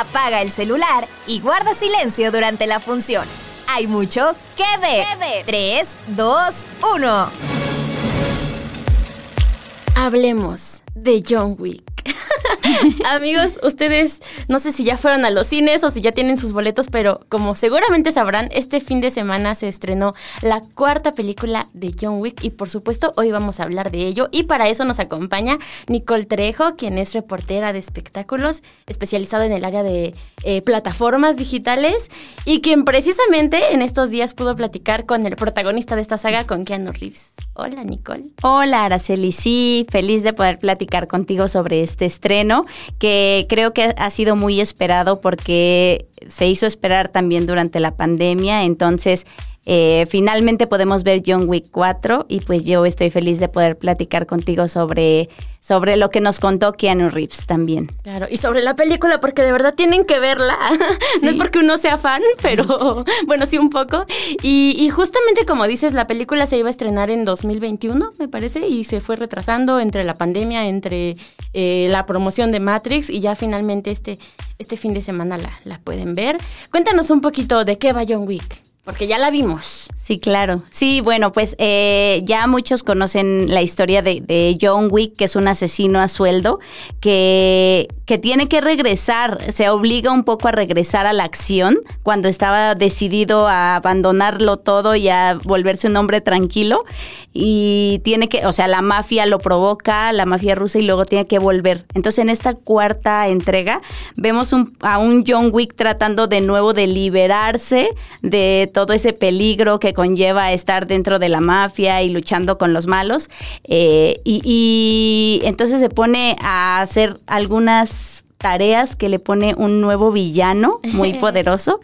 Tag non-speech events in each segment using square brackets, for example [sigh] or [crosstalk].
Apaga el celular y guarda silencio durante la función. Hay mucho que ver. 3, 2, 1. Hablemos de John Wick. [laughs] Amigos, ustedes no sé si ya fueron a los cines o si ya tienen sus boletos, pero como seguramente sabrán, este fin de semana se estrenó la cuarta película de John Wick y por supuesto hoy vamos a hablar de ello y para eso nos acompaña Nicole Trejo, quien es reportera de espectáculos especializada en el área de eh, plataformas digitales y quien precisamente en estos días pudo platicar con el protagonista de esta saga, con Keanu Reeves. Hola Nicole. Hola Araceli, sí, feliz de poder platicar contigo sobre este estreno que creo que ha sido muy esperado porque se hizo esperar también durante la pandemia, entonces eh, finalmente podemos ver John Wick 4 y pues yo estoy feliz de poder platicar contigo sobre, sobre lo que nos contó Keanu Reeves también. Claro, y sobre la película, porque de verdad tienen que verla. [laughs] no es porque uno sea fan, [laughs] pero bueno, sí un poco. Y, y, justamente como dices, la película se iba a estrenar en 2021, me parece, y se fue retrasando entre la pandemia, entre eh, la promoción de Matrix y ya finalmente este, este fin de semana la, la pueden ver. Cuéntanos un poquito de qué va John Wick. Porque ya la vimos. Sí, claro. Sí, bueno, pues eh, ya muchos conocen la historia de, John Wick, que es un asesino a sueldo, que, que tiene que regresar, se obliga un poco a regresar a la acción cuando estaba decidido a abandonarlo todo y a volverse un hombre tranquilo. Y tiene que, o sea, la mafia lo provoca, la mafia rusa, y luego tiene que volver. Entonces, en esta cuarta entrega, vemos un, a un John Wick tratando de nuevo de liberarse de todo ese peligro que conlleva estar dentro de la mafia y luchando con los malos. Eh, y, y entonces se pone a hacer algunas tareas que le pone un nuevo villano muy [laughs] poderoso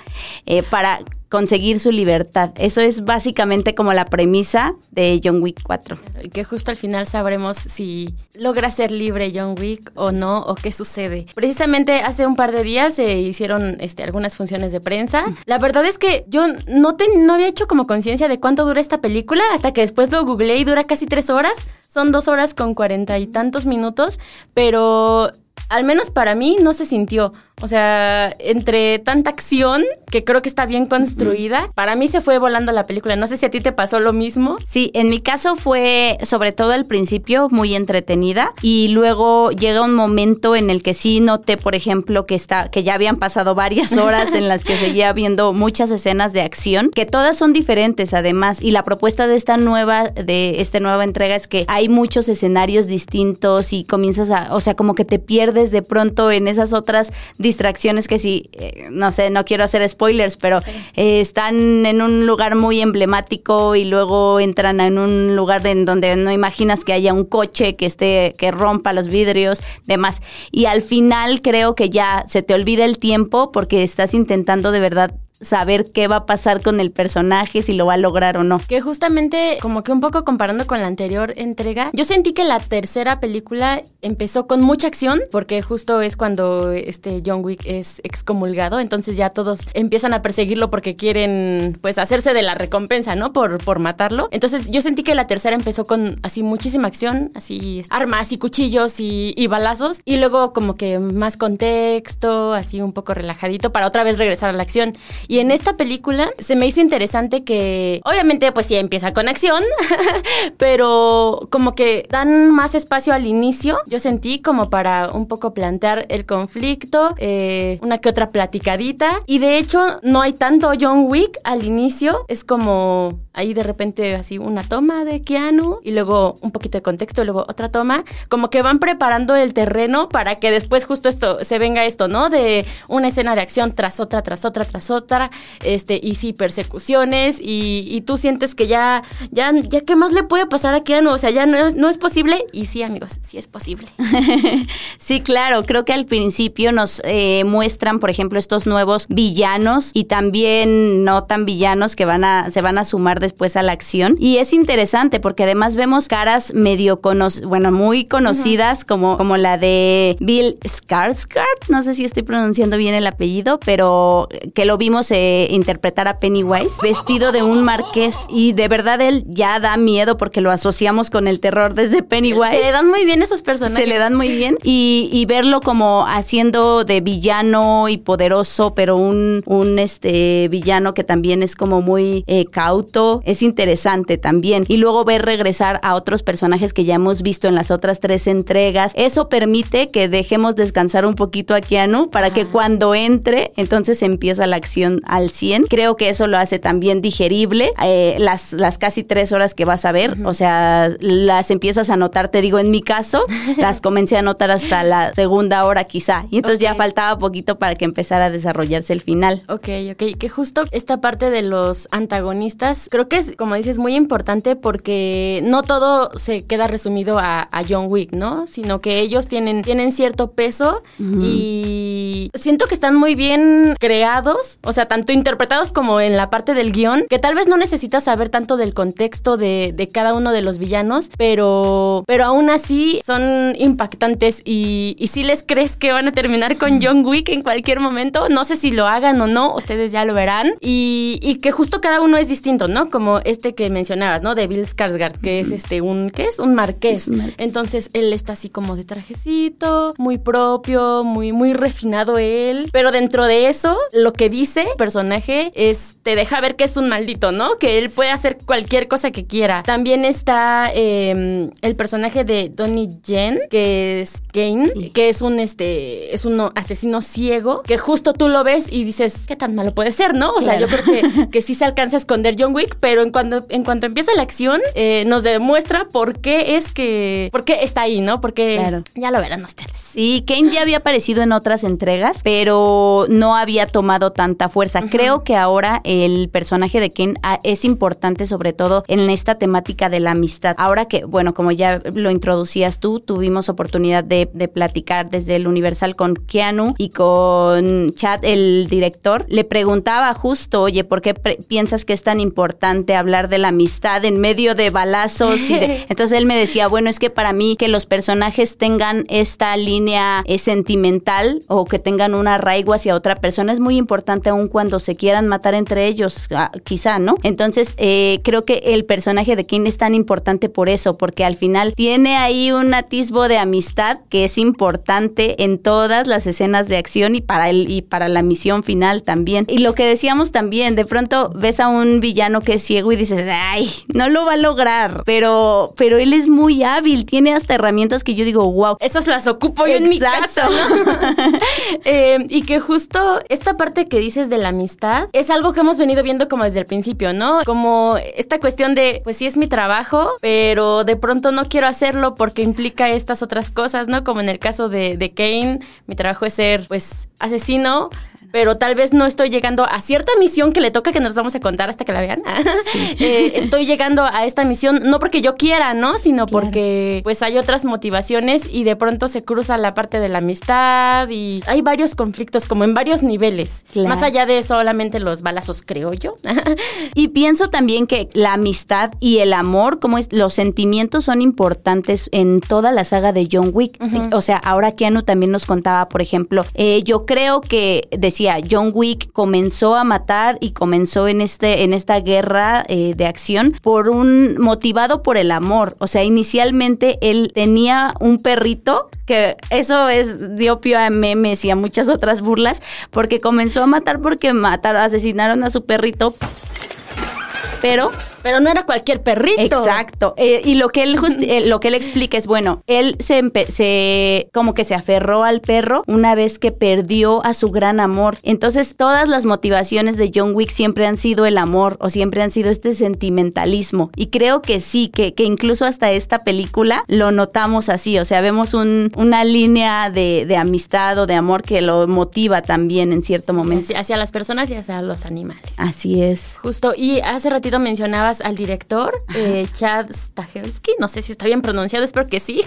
eh, para conseguir su libertad. Eso es básicamente como la premisa de John Wick 4. Y que justo al final sabremos si logra ser libre John Wick o no, o qué sucede. Precisamente hace un par de días se hicieron este, algunas funciones de prensa. La verdad es que yo no, te, no había hecho como conciencia de cuánto dura esta película hasta que después lo googleé y dura casi tres horas. Son dos horas con cuarenta y tantos minutos, pero al menos para mí no se sintió. O sea, entre tanta acción, que creo que está bien construida, para mí se fue volando la película. No sé si a ti te pasó lo mismo. Sí, en mi caso fue, sobre todo al principio, muy entretenida. Y luego llega un momento en el que sí noté, por ejemplo, que, está, que ya habían pasado varias [laughs] horas en las que seguía viendo muchas escenas de acción, que todas son diferentes además. Y la propuesta de esta nueva, de esta nueva entrega es que hay muchos escenarios distintos y comienzas a, o sea, como que te pierdes de pronto en esas otras distracciones que sí, eh, no sé, no quiero hacer spoilers, pero eh, están en un lugar muy emblemático y luego entran en un lugar en donde no imaginas que haya un coche que esté, que rompa los vidrios, demás. Y al final creo que ya se te olvida el tiempo porque estás intentando de verdad saber qué va a pasar con el personaje, si lo va a lograr o no. Que justamente, como que un poco comparando con la anterior entrega, yo sentí que la tercera película empezó con mucha acción, porque justo es cuando este John Wick es excomulgado, entonces ya todos empiezan a perseguirlo porque quieren, pues, hacerse de la recompensa, ¿no? Por, por matarlo. Entonces yo sentí que la tercera empezó con así muchísima acción, así armas y cuchillos y, y balazos, y luego como que más contexto, así un poco relajadito, para otra vez regresar a la acción. Y en esta película se me hizo interesante que, obviamente, pues sí empieza con acción, [laughs] pero como que dan más espacio al inicio. Yo sentí como para un poco plantear el conflicto, eh, una que otra platicadita. Y de hecho, no hay tanto John Wick al inicio. Es como ahí de repente así una toma de Keanu y luego un poquito de contexto y luego otra toma. Como que van preparando el terreno para que después justo esto se venga esto, ¿no? De una escena de acción tras otra, tras otra, tras otra este, y sí, persecuciones, y, y, tú sientes que ya, ya, ya, ¿qué más le puede pasar a Keanu? O sea, ya no es, no es posible, y sí, amigos, sí es posible. [laughs] sí, claro, creo que al principio nos eh, muestran, por ejemplo, estos nuevos villanos y también no tan villanos que van a, se van a sumar después a la acción. Y es interesante porque además vemos caras medio conocidas, bueno, muy conocidas, como, como la de Bill Skarsgård, no sé si estoy pronunciando bien el apellido, pero que lo vimos eh, interpretar a Pennywise, vestido de un marqués. Y de verdad él ya da miedo porque lo asociamos con el terror desde Pennywise. Se, le dan muy bien esos personajes. Se le dan muy bien. Y, y verlo como haciendo de villano y poderoso, pero un, un este villano que también es como muy eh, cauto, es interesante también. Y luego ver regresar a otros personajes que ya hemos visto en las otras tres entregas. Eso permite que dejemos descansar un poquito a Keanu para que cuando entre, entonces empieza la acción al 100. Creo que eso lo hace también digerible. Eh, las, las casi tres horas que vas a ver, o sea, las empiezas a notar, te digo, en mi caso, [laughs] las comencé a notar hasta la segunda hora quizá. Y entonces ya faltaba poquito para que empezara a desarrollarse el final. Ok, ok. Que justo esta parte de los antagonistas, creo que es, como dices, muy importante porque no todo se queda resumido a, John Wick, ¿no? Sino que ellos tienen, tienen cierto peso y siento que están muy bien creados, o sea, tanto interpretados como en la parte del guion, que tal vez no necesitas saber tanto del contexto de, de cada uno de los villanos, pero, pero aún así son impactantes y, y si les crees que van a terminar con John Wick en cualquier momento, no sé si lo hagan o no, ustedes ya lo verán, y, y que justo cada uno es distinto, ¿no? Como este que mencionabas, ¿no? De Bill Skarsgård, que es este un, ¿qué es? Un marqués. Entonces él está así como de trajecito, muy propio, muy, muy refinado él, pero dentro de eso, lo que dice personaje es, te deja ver que es un maldito, ¿no? Que él puede hacer cualquier cosa que quiera. También está em, el personaje de Donnie Yen, que es Kane, que es un, este, es un asesino ciego, que justo tú lo ves y dices, ¿qué tan malo puede ser, no? O sea, yo creo que, que sí se alcanza a esconder John Wick, pero en cuanto, en cuanto empieza la acción, eh, nos demuestra por qué es que, por qué está ahí, ¿no? Porque ya lo verán ustedes. Sí, Kane ya había aparecido en otras entregas, pero no había tomado tanta fuerza. Creo que ahora el personaje de Kane ah, es importante, sobre todo en esta temática de la amistad. Ahora que, bueno, como ya lo introducías tú, tuvimos oportunidad de, de platicar desde el Universal con Keanu y con Chad, el director. Le preguntaba justo, oye, ¿por qué piensas que es tan importante hablar de la amistad en medio de balazos? Y [laughs] Entonces él me decía, bueno, es que para mí que los personajes tengan esta línea eh, sentimental o que tengan un arraigo hacia otra persona es muy importante aun cuando se quieran matar entre ellos, ah, quizá, ¿no? Entonces eh, creo que el personaje de Kane es tan importante por eso, porque al final tiene ahí un atisbo de amistad que es importante en todas las escenas de acción y para el, y para la misión final también. Y lo que decíamos también, de pronto ves a un villano que es ciego y dices, ay, no lo va a lograr, pero, pero él es muy hábil, tiene hasta herramientas que yo digo, wow. Esas las ocupo yo en mi casa. [laughs] Eh, y que justo esta parte que dices de la amistad es algo que hemos venido viendo como desde el principio, ¿no? Como esta cuestión de, pues sí es mi trabajo, pero de pronto no quiero hacerlo porque implica estas otras cosas, ¿no? Como en el caso de, de Kane, mi trabajo es ser, pues, asesino, pero tal vez no estoy llegando a cierta misión que le toca que nos vamos a contar hasta que la vean. [laughs] Eh, estoy llegando a esta misión no porque yo quiera, ¿no? Sino porque pues hay otras motivaciones y de pronto se cruza la parte de la amistad y hay varios conflictos como en varios niveles. Más allá de solamente los balazos, creo yo. [laughs] y pienso también que la amistad y el amor, como es, los sentimientos son importantes en toda la saga de John Wick. O sea, ahora Keanu también nos contaba, por ejemplo, eh, yo creo que decía John Wick comenzó a matar y comenzó en este en esta guerra eh, de acción por un motivado por el amor. O sea, inicialmente él tenía un perrito que eso es dio pie a memes y a muchas otras burlas porque comenzó a matar porque mataron, asesinaron a su perrito. Pero Pero no era cualquier perrito. Exacto. Eh, y lo que él eh, lo que él explica es, bueno, él se, se como que se aferró al perro una vez que perdió a su gran amor. Entonces, todas las motivaciones de John Wick siempre han sido el amor o siempre han sido este sentimentalismo. Y creo que sí, que, que incluso hasta esta película lo notamos así. O sea, vemos un, una línea de, de amistad o de amor que lo motiva también en cierto momento. Hacia las personas y hacia los animales. Así es. Justo. Y hace ratito mencionabas al director, eh, Chad Stahelski, no sé si está bien pronunciado, espero que [laughs] sí,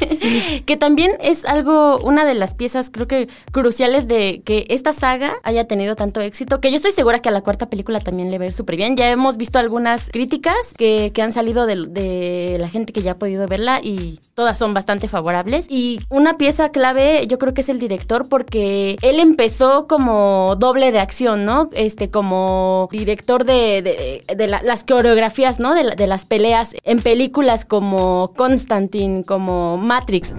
que también es algo, una de las piezas creo que cruciales de que esta saga haya tenido tanto éxito, que yo estoy segura que a la cuarta película también le va a ir súper bien. Ya hemos visto algunas críticas que, que han salido de, de la gente que ya ha podido verla y todas son bastante favorables. Y una pieza clave yo creo que es el director porque él empezó como doble de acción, ¿no? Este, como director de, de, las coreografías, ¿no? De, las peleas en películas como Constantine, como Matrix.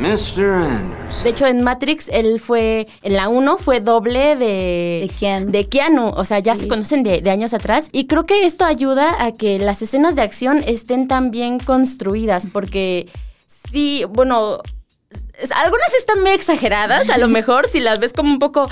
De hecho, en Matrix él fue, en la 1 fue doble de, de, Keanu. de Keanu. O sea, ya se conocen de, de años atrás. Y creo que esto ayuda a que las escenas de acción estén tan bien construidas porque sí, bueno, algunas están muy exageradas, a lo mejor, si las ves como un poco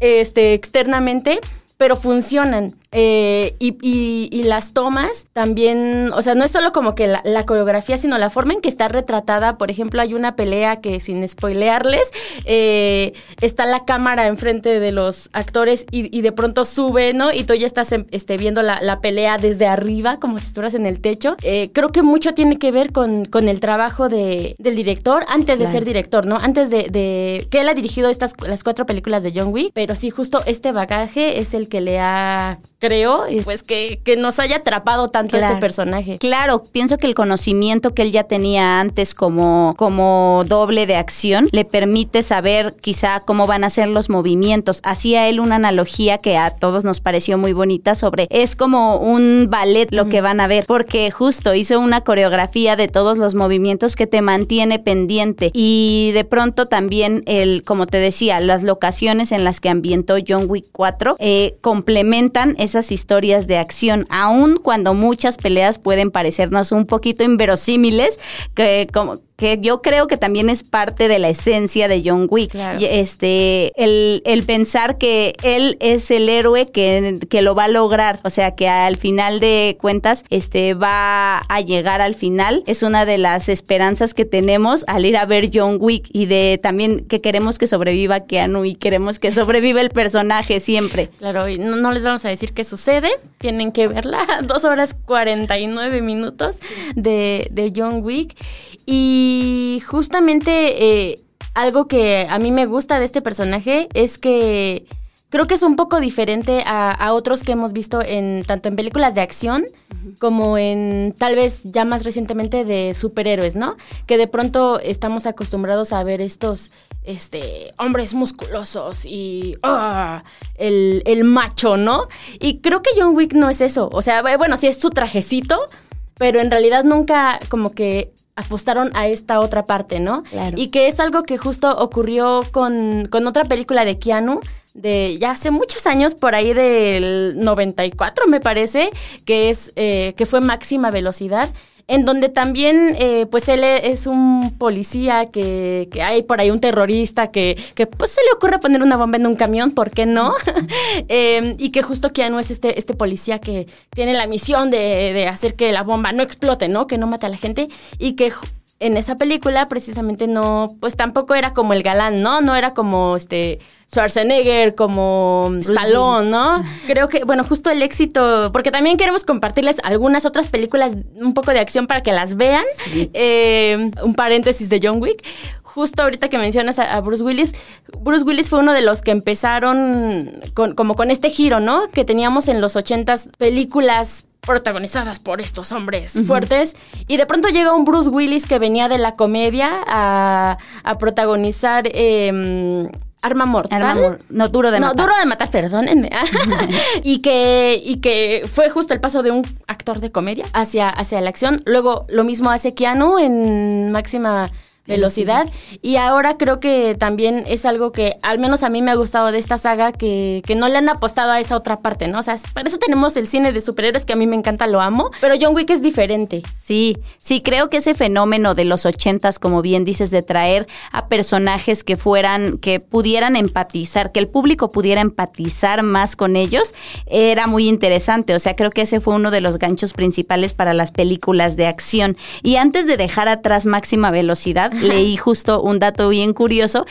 este, externamente, pero funcionan. Eh, y, las tomas también, o sea, no es solo como que la, coreografía, sino la forma en que está retratada. Por ejemplo, hay una pelea que, sin spoilearles, eh, está la cámara enfrente de los actores y, de pronto sube, ¿no? Y tú ya estás em, este, viendo la, pelea desde arriba, como si estuvieras en el techo. Eh, creo que mucho tiene que ver con, con el trabajo de, del director antes de ser director, ¿no? Antes de, de, que él ha dirigido estas las cuatro películas de John Wick, pero sí, justo este bagaje es el que le ha creo, y pues que, que nos haya atrapado tanto este personaje. Claro, pienso que el conocimiento que él ya tenía antes como, como doble de acción le permite saber quizá cómo van a ser los movimientos. Hacía él una analogía que a todos nos pareció muy bonita sobre es como un ballet lo que van a ver, porque justo hizo una coreografía de todos los movimientos que te mantiene pendiente y de pronto también el, como te decía, las locaciones en las que ambientó John Wick 4 eh, complementan esas historias de acción, aun cuando muchas peleas pueden parecernos un poquito inverosímiles, que como que yo creo que también es parte de la esencia de John Wick. Este, el, el, pensar que él es el héroe que, que, lo va a lograr, o sea, que al final de cuentas este, va a llegar al final, es una de las esperanzas que tenemos al ir a ver John Wick y de también que queremos que sobreviva Keanu y queremos que sobreviva el personaje siempre. Claro, y no, les vamos a decir qué sucede, tienen que verla, [laughs] dos horas 49 minutos de, de John Wick. Y justamente eh, algo que a mí me gusta de este personaje es que creo que es un poco diferente a, otros que hemos visto en tanto en películas de acción como en tal vez ya más recientemente de superhéroes, ¿no? Que de pronto estamos acostumbrados a ver estos este, hombres musculosos y ah, el, el macho, ¿no? Y creo que John Wick no es eso. O sea, bueno, sí es su trajecito, pero en realidad nunca como que apostaron a esta otra parte, ¿no? Claro. Y que es algo que justo ocurrió con, con otra película de Keanu, de ya hace muchos años, por ahí del 94 me parece, que, es, eh, que fue Máxima Velocidad, en donde también, eh, pues él es un policía, que, que, hay por ahí un terrorista que, que, pues se le ocurre poner una bomba en un camión, ¿por qué no? [laughs] Em, y que justo Keanu es este, este policía que tiene la misión de, de hacer que la bomba no explote, ¿no? Que no mate a la gente y que en esa película precisamente no, pues tampoco era como el galán, ¿no? No era como este Schwarzenegger, como Stallone, ¿no? Creo que, bueno, justo el éxito, porque también queremos compartirles algunas otras películas un poco de acción para que las vean. Eh, un paréntesis de John Wick. Justo ahorita que mencionas a, Bruce Willis, Bruce Willis fue uno de los que empezaron con, como con este giro, ¿no? Que teníamos en los ochentas películas protagonizadas por estos hombres fuertes. Y de pronto llega un Bruce Willis que venía de la comedia a, protagonizar em, Arma Mortal. no, duro de matar. No, duro de matar, perdónenme. [laughs] [laughs] y, que, y que fue justo el paso de un actor de comedia hacia, hacia la acción. Luego, lo mismo hace Keanu en Máxima velocidad. Y ahora creo que también es algo que al menos a mí me ha gustado de esta saga, que, que no le han apostado a esa otra parte, ¿no? O sea, para eso tenemos el cine de superhéroes que a mí me encanta, lo amo, pero John Wick es diferente. Sí, sí, creo que ese fenómeno de los ochentas, como bien dices, de traer a personajes que fueran, que pudieran empatizar, que el público pudiera empatizar más con ellos, era muy interesante. O sea, creo que ese fue uno de los ganchos principales para las películas de acción. Y antes de dejar atrás máxima velocidad, leí justo un dato bien curioso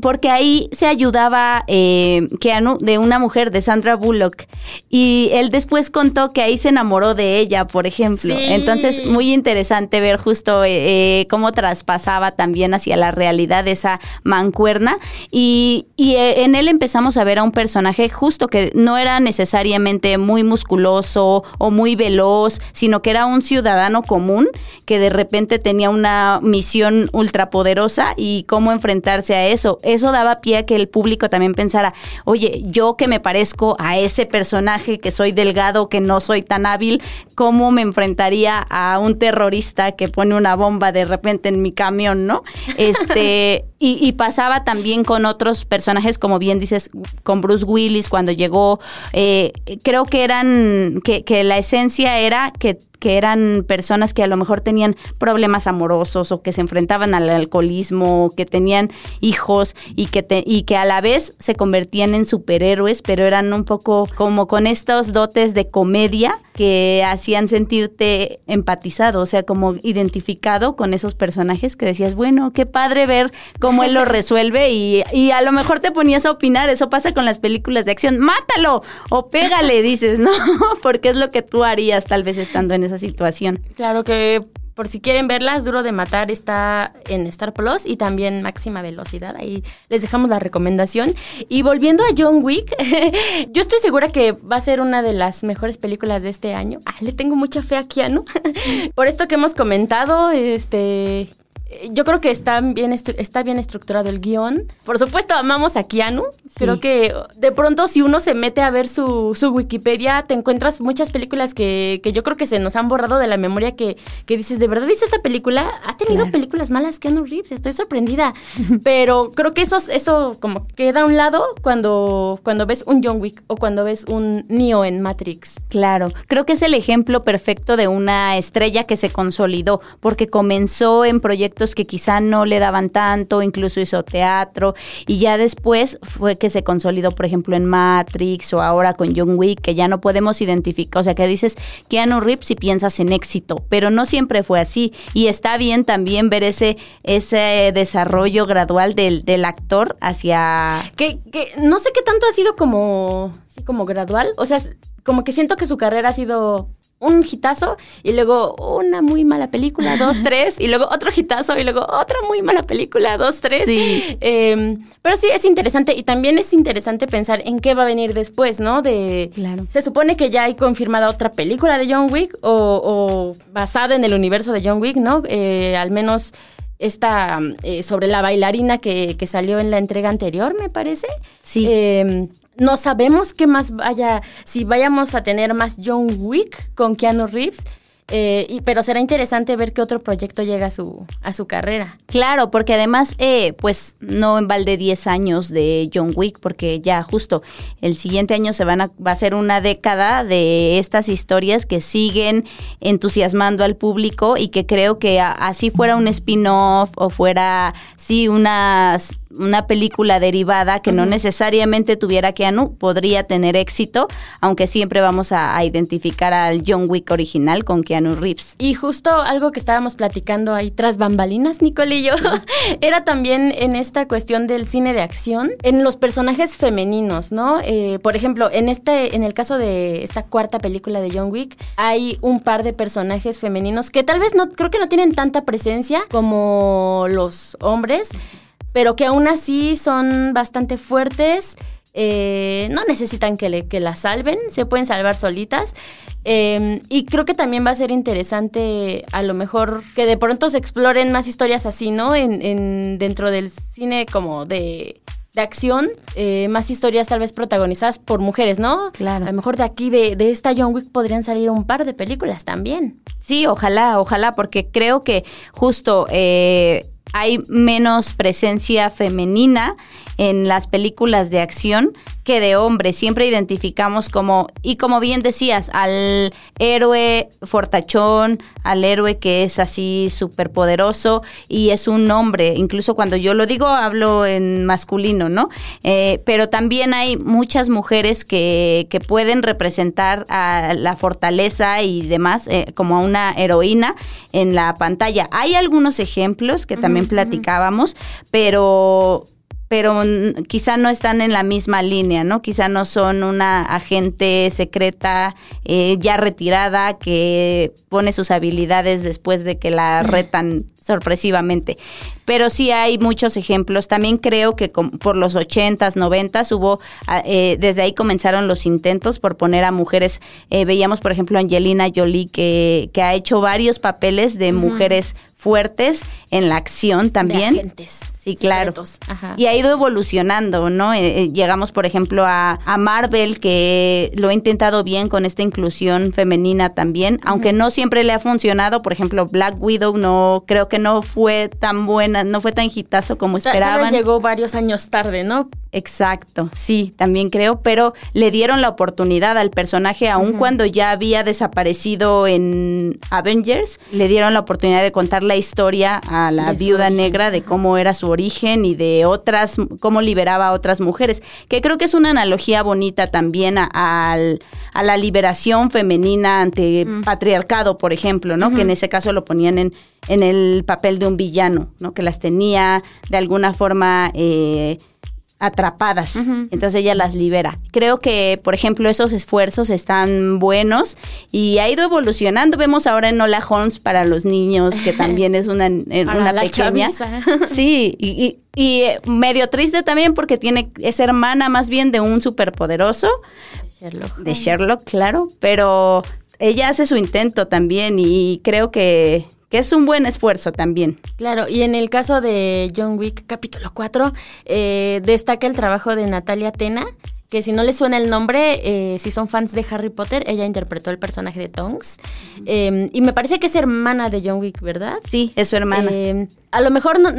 porque ahí se ayudaba eh, Keanu de una mujer, de Sandra Bullock, y él después contó que ahí se enamoró de ella, por ejemplo. Entonces, muy interesante ver justo eh, eh, cómo traspasaba también hacia la realidad esa mancuerna, y, y eh, en él empezamos a ver a un personaje justo que no era necesariamente muy musculoso o muy veloz, sino que era un ciudadano común que de repente tenía una misión ultrapoderosa y cómo enfrentarse a eso eso daba pie a que el público también pensara, oye, yo que me parezco a ese personaje, que soy delgado, que no soy tan hábil, ¿cómo me enfrentaría a un terrorista que pone una bomba de repente en mi camión, no? [laughs] Este, y, pasaba también con otros personajes, como bien dices, con Bruce Willis cuando llegó, eh, creo que eran, que, que la esencia era que que eran personas que a lo mejor tenían problemas amorosos o que se enfrentaban al alcoholismo, que tenían hijos y que, te, y que a la vez se convertían en superhéroes, pero eran un poco como con estos dotes de comedia que hacían sentirte empatizado, o sea, como identificado con esos personajes que decías, bueno, qué padre ver cómo él lo [laughs] resuelve y, y a lo mejor te ponías a opinar, eso pasa con las películas de acción, mátalo o pégale, dices, [laughs] ¿no? Porque es lo que tú harías tal vez estando en esa situación. Claro que por si quieren verlas, Duro de Matar está en Star Plus y también Máxima Velocidad. Ahí les dejamos la recomendación. Y volviendo a John Wick, [laughs] yo estoy segura que va a ser una de las mejores películas de este año. Ah, le tengo mucha fe a Keanu. [laughs] por esto que hemos comentado, este yo creo que está bien, está bien estructurado el guion. Por supuesto, amamos a Keanu. Creo que de pronto, si uno se mete a ver su, su Wikipedia, te encuentras muchas películas que, que, yo creo que se nos han borrado de la memoria que, que dices, ¿de verdad hizo esta película? Ha tenido películas malas Keanu Reeves, estoy sorprendida. [laughs] Pero creo que eso, eso como queda a un lado cuando, cuando ves un John Wick o cuando ves un Neo en Matrix. Claro, creo que es el ejemplo perfecto de una estrella que se consolidó, porque comenzó en proyectos que quizá no le daban tanto, incluso hizo teatro y ya después fue que se consolidó, por ejemplo, en Matrix o ahora con John Wick, que ya no podemos identificar, o sea, que dices Keanu Reeves y piensas en éxito, pero no siempre fue así y está bien también ver ese, ese desarrollo gradual del, del actor hacia... Que, que no sé qué tanto ha sido como, como gradual, o sea, como que siento que su carrera ha sido un hitazo y luego una muy mala película, dos, [laughs] tres, y luego otro hitazo y luego otra muy mala película, dos, tres. Sí. Em, pero sí es interesante y también es interesante pensar en qué va a venir después, ¿no? De, claro. Se supone que ya hay confirmada otra película de John Wick o, basada en el universo de John Wick, ¿no? Eh, al menos esta eh, sobre la bailarina que, que, salió en la entrega anterior, me parece. Sí. Eh, no sabemos qué más vaya, si vayamos a tener más John Wick con Keanu Reeves. Eh, y, pero será interesante ver qué otro proyecto llega a su, a su carrera. Claro, porque además, eh, pues no en balde 10 años de John Wick, porque ya justo el siguiente año se van a, va a ser una década de estas historias que siguen entusiasmando al público y que creo que así fuera un spin-off o fuera, sí, unas una película derivada que no necesariamente tuviera Keanu, podría tener éxito, aunque siempre vamos a, identificar al John Wick original con Keanu Reeves. Y justo algo que estábamos platicando ahí tras bambalinas, Nicole y yo, [laughs] era también en esta cuestión del cine de acción, en los personajes femeninos, ¿no? Eh, por ejemplo, en este, en el caso de esta cuarta película de John Wick, hay un par de personajes femeninos que tal vez no, creo que no tienen tanta presencia como los hombres pero que aún así son bastante fuertes. Eh, no necesitan que, le, que las salven, se pueden salvar solitas. Em, y creo que también va a ser interesante, a lo mejor, que de pronto se exploren más historias así, ¿no? En, dentro del cine como de, acción, eh, más historias tal vez protagonizadas por mujeres, ¿no? Claro. A lo mejor de aquí, de, de esta John Wick, podrían salir un par de películas también. Sí, ojalá, ojalá, porque creo que justo... Eh, hay menos presencia femenina en las películas de acción que de hombre. Siempre identificamos como, y como bien decías, al héroe fortachón, al héroe que es así súper poderoso y es un hombre. Incluso cuando yo lo digo, hablo en masculino, ¿no? Eh, pero también hay muchas mujeres que, que, pueden representar a la fortaleza y demás eh, como a una heroína en la pantalla. Hay algunos ejemplos que también platicábamos, pero pero quizá no están en la misma línea, ¿no? Quizá no son una agente secreta eh, ya retirada que pone sus habilidades después de que la retan sorpresivamente. Pero sí hay muchos ejemplos. También creo que por los 80s, 90s hubo, ah, eh, desde ahí comenzaron los intentos por poner a mujeres. Eh, veíamos, por ejemplo, Angelina Jolie, que, que ha hecho varios papeles de mujeres fuertes en la acción también. De agentes, sí, claro. Y ha ido evolucionando, ¿no? Eh, llegamos, por ejemplo, a, a, Marvel, que lo ha intentado bien con esta inclusión femenina también, aunque no siempre le ha funcionado. Por ejemplo, Black Widow no creo que no fue tan buena, no fue tan hitazo como esperaban. Tal llegó varios años tarde, ¿no? Exacto, sí, también creo, pero le dieron la oportunidad al personaje, aun cuando ya había desaparecido en Avengers, le dieron la oportunidad de contar la historia a la viuda negra de cómo era su origen y de otras, cómo liberaba a otras mujeres, que creo que es una analogía bonita también a, a, la liberación femenina ante patriarcado, por ejemplo, ¿no? Que en ese caso lo ponían en, en el papel de un villano, ¿no? Que las tenía de alguna forma... Eh, atrapadas. Entonces ella las libera. Creo que, por ejemplo, esos esfuerzos están buenos y ha ido evolucionando. Vemos ahora en Hola Holmes para los niños, que [laughs] también es una, eh, una pequeña. [laughs] Sí, y, y, eh, medio triste también porque tiene, es hermana más bien de un superpoderoso. Sherlock. De Sherlock, claro. Pero ella hace su intento también y creo que que es un buen esfuerzo también. Claro, y en el caso de John Wick capítulo 4, eh, destaca el trabajo de Natalia Tena, que si no les suena el nombre, eh, si son fans de Harry Potter, ella interpretó el personaje de Tonks. Em, y me parece que es hermana de John Wick, ¿verdad? Sí, es su hermana. A lo mejor no,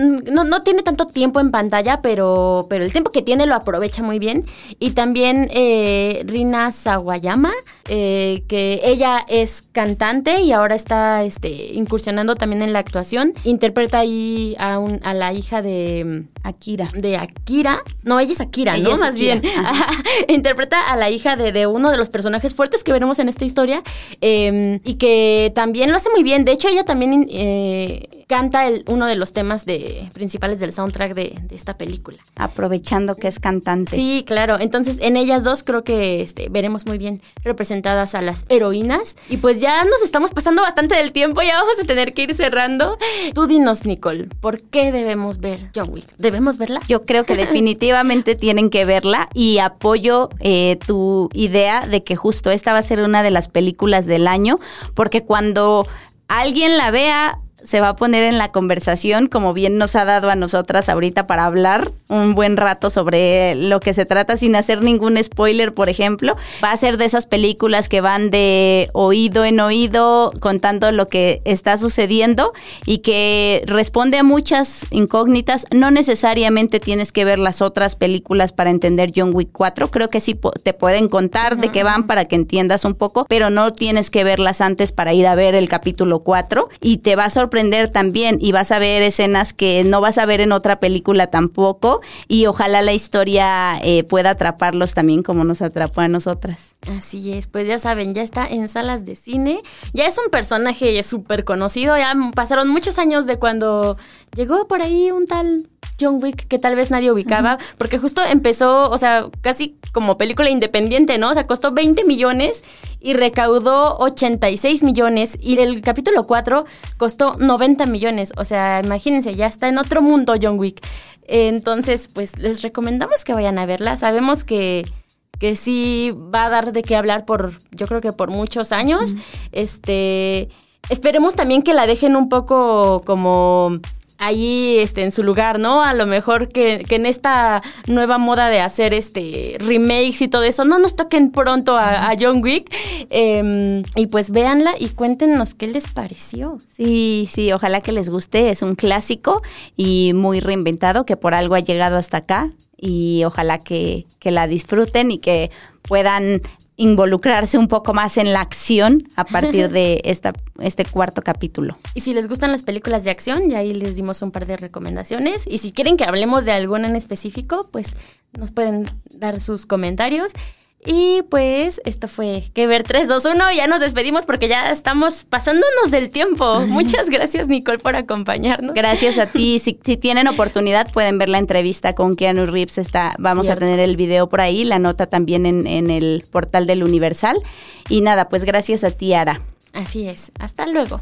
no, tiene tanto tiempo en pantalla, pero, pero el tiempo que tiene lo aprovecha muy bien. Y también eh, Rina Sawayama, eh, que ella es cantante y ahora está este, incursionando también en la actuación. Interpreta ahí a, un, a la hija de Akira. De Akira. No, ella es Akira, ¿no? Más bien. [laughs] Interpreta a la hija de, uno de los personajes fuertes que veremos en esta historia em, y que también lo hace muy bien. De hecho, ella también eh, canta el, uno de los temas de, principales del soundtrack de, esta película. Aprovechando que es cantante. Sí, claro. Entonces, en ellas dos creo que este, veremos muy bien representadas a las heroínas. Y pues ya nos estamos pasando bastante del tiempo, ya vamos a tener que ir cerrando. Tú dinos, Nicole, ¿por qué debemos ver John Wick? ¿Debemos verla? Yo creo que [laughs] definitivamente tienen que verla y apoyo eh, tu idea de que justo esta va a ser una de las películas del año, porque cuando alguien la vea se va a poner en la conversación, como bien nos ha dado a nosotras ahorita para hablar un buen rato sobre lo que se trata sin hacer ningún spoiler, por ejemplo. Va a ser de esas películas que van de oído en oído contando lo que está sucediendo y que responde a muchas incógnitas. No necesariamente tienes que ver las otras películas para entender John Wick 4. Creo que sí te pueden contar de qué van para que entiendas un poco, pero no tienes que verlas antes para ir a ver el capítulo 4 y te va a sorprender también y vas a ver escenas que no vas a ver en otra película tampoco y ojalá la historia eh, pueda atraparlos también como nos atrapó a nosotras. Así es, pues ya saben, ya está en salas de cine, ya es un personaje súper conocido, ya pasaron muchos años de cuando llegó por ahí un tal John Wick que tal vez nadie ubicaba, porque justo empezó, o sea, casi como película independiente, ¿no? O sea, costó 20 millones y recaudó 86 millones y el capítulo 4 costó 90 millones. O sea, imagínense, ya está en otro mundo John Wick. Entonces, pues les recomendamos que vayan a verla. Sabemos que que sí va a dar de qué hablar por, yo creo que por muchos años. Este, esperemos también que la dejen un poco como ahí este, en su lugar, ¿no? A lo mejor que, en esta nueva moda de hacer este remakes y todo eso, no nos toquen pronto a, John Wick. Em, y pues véanla y cuéntenos qué les pareció. Sí, sí, ojalá que les guste. Es un clásico y muy reinventado que por algo ha llegado hasta acá. Y ojalá que, que la disfruten y que puedan involucrarse un poco más en la acción a partir de [laughs] esta, este cuarto capítulo. Y si les gustan las películas de acción, ya ahí les dimos un par de recomendaciones. Y si quieren que hablemos de alguna en específico, pues nos pueden dar sus comentarios. Y pues esto fue Que ver 3, 2, 1. Ya nos despedimos porque ya estamos pasándonos del tiempo. [laughs] Muchas gracias, Nicole, por acompañarnos. Gracias a ti. [laughs] Si, tienen oportunidad, pueden ver la entrevista con Keanu Reeves. Está, vamos a tener el video por ahí, la nota también en, en el portal del Universal. Y nada, pues gracias a ti, Ara. Así es. Hasta luego.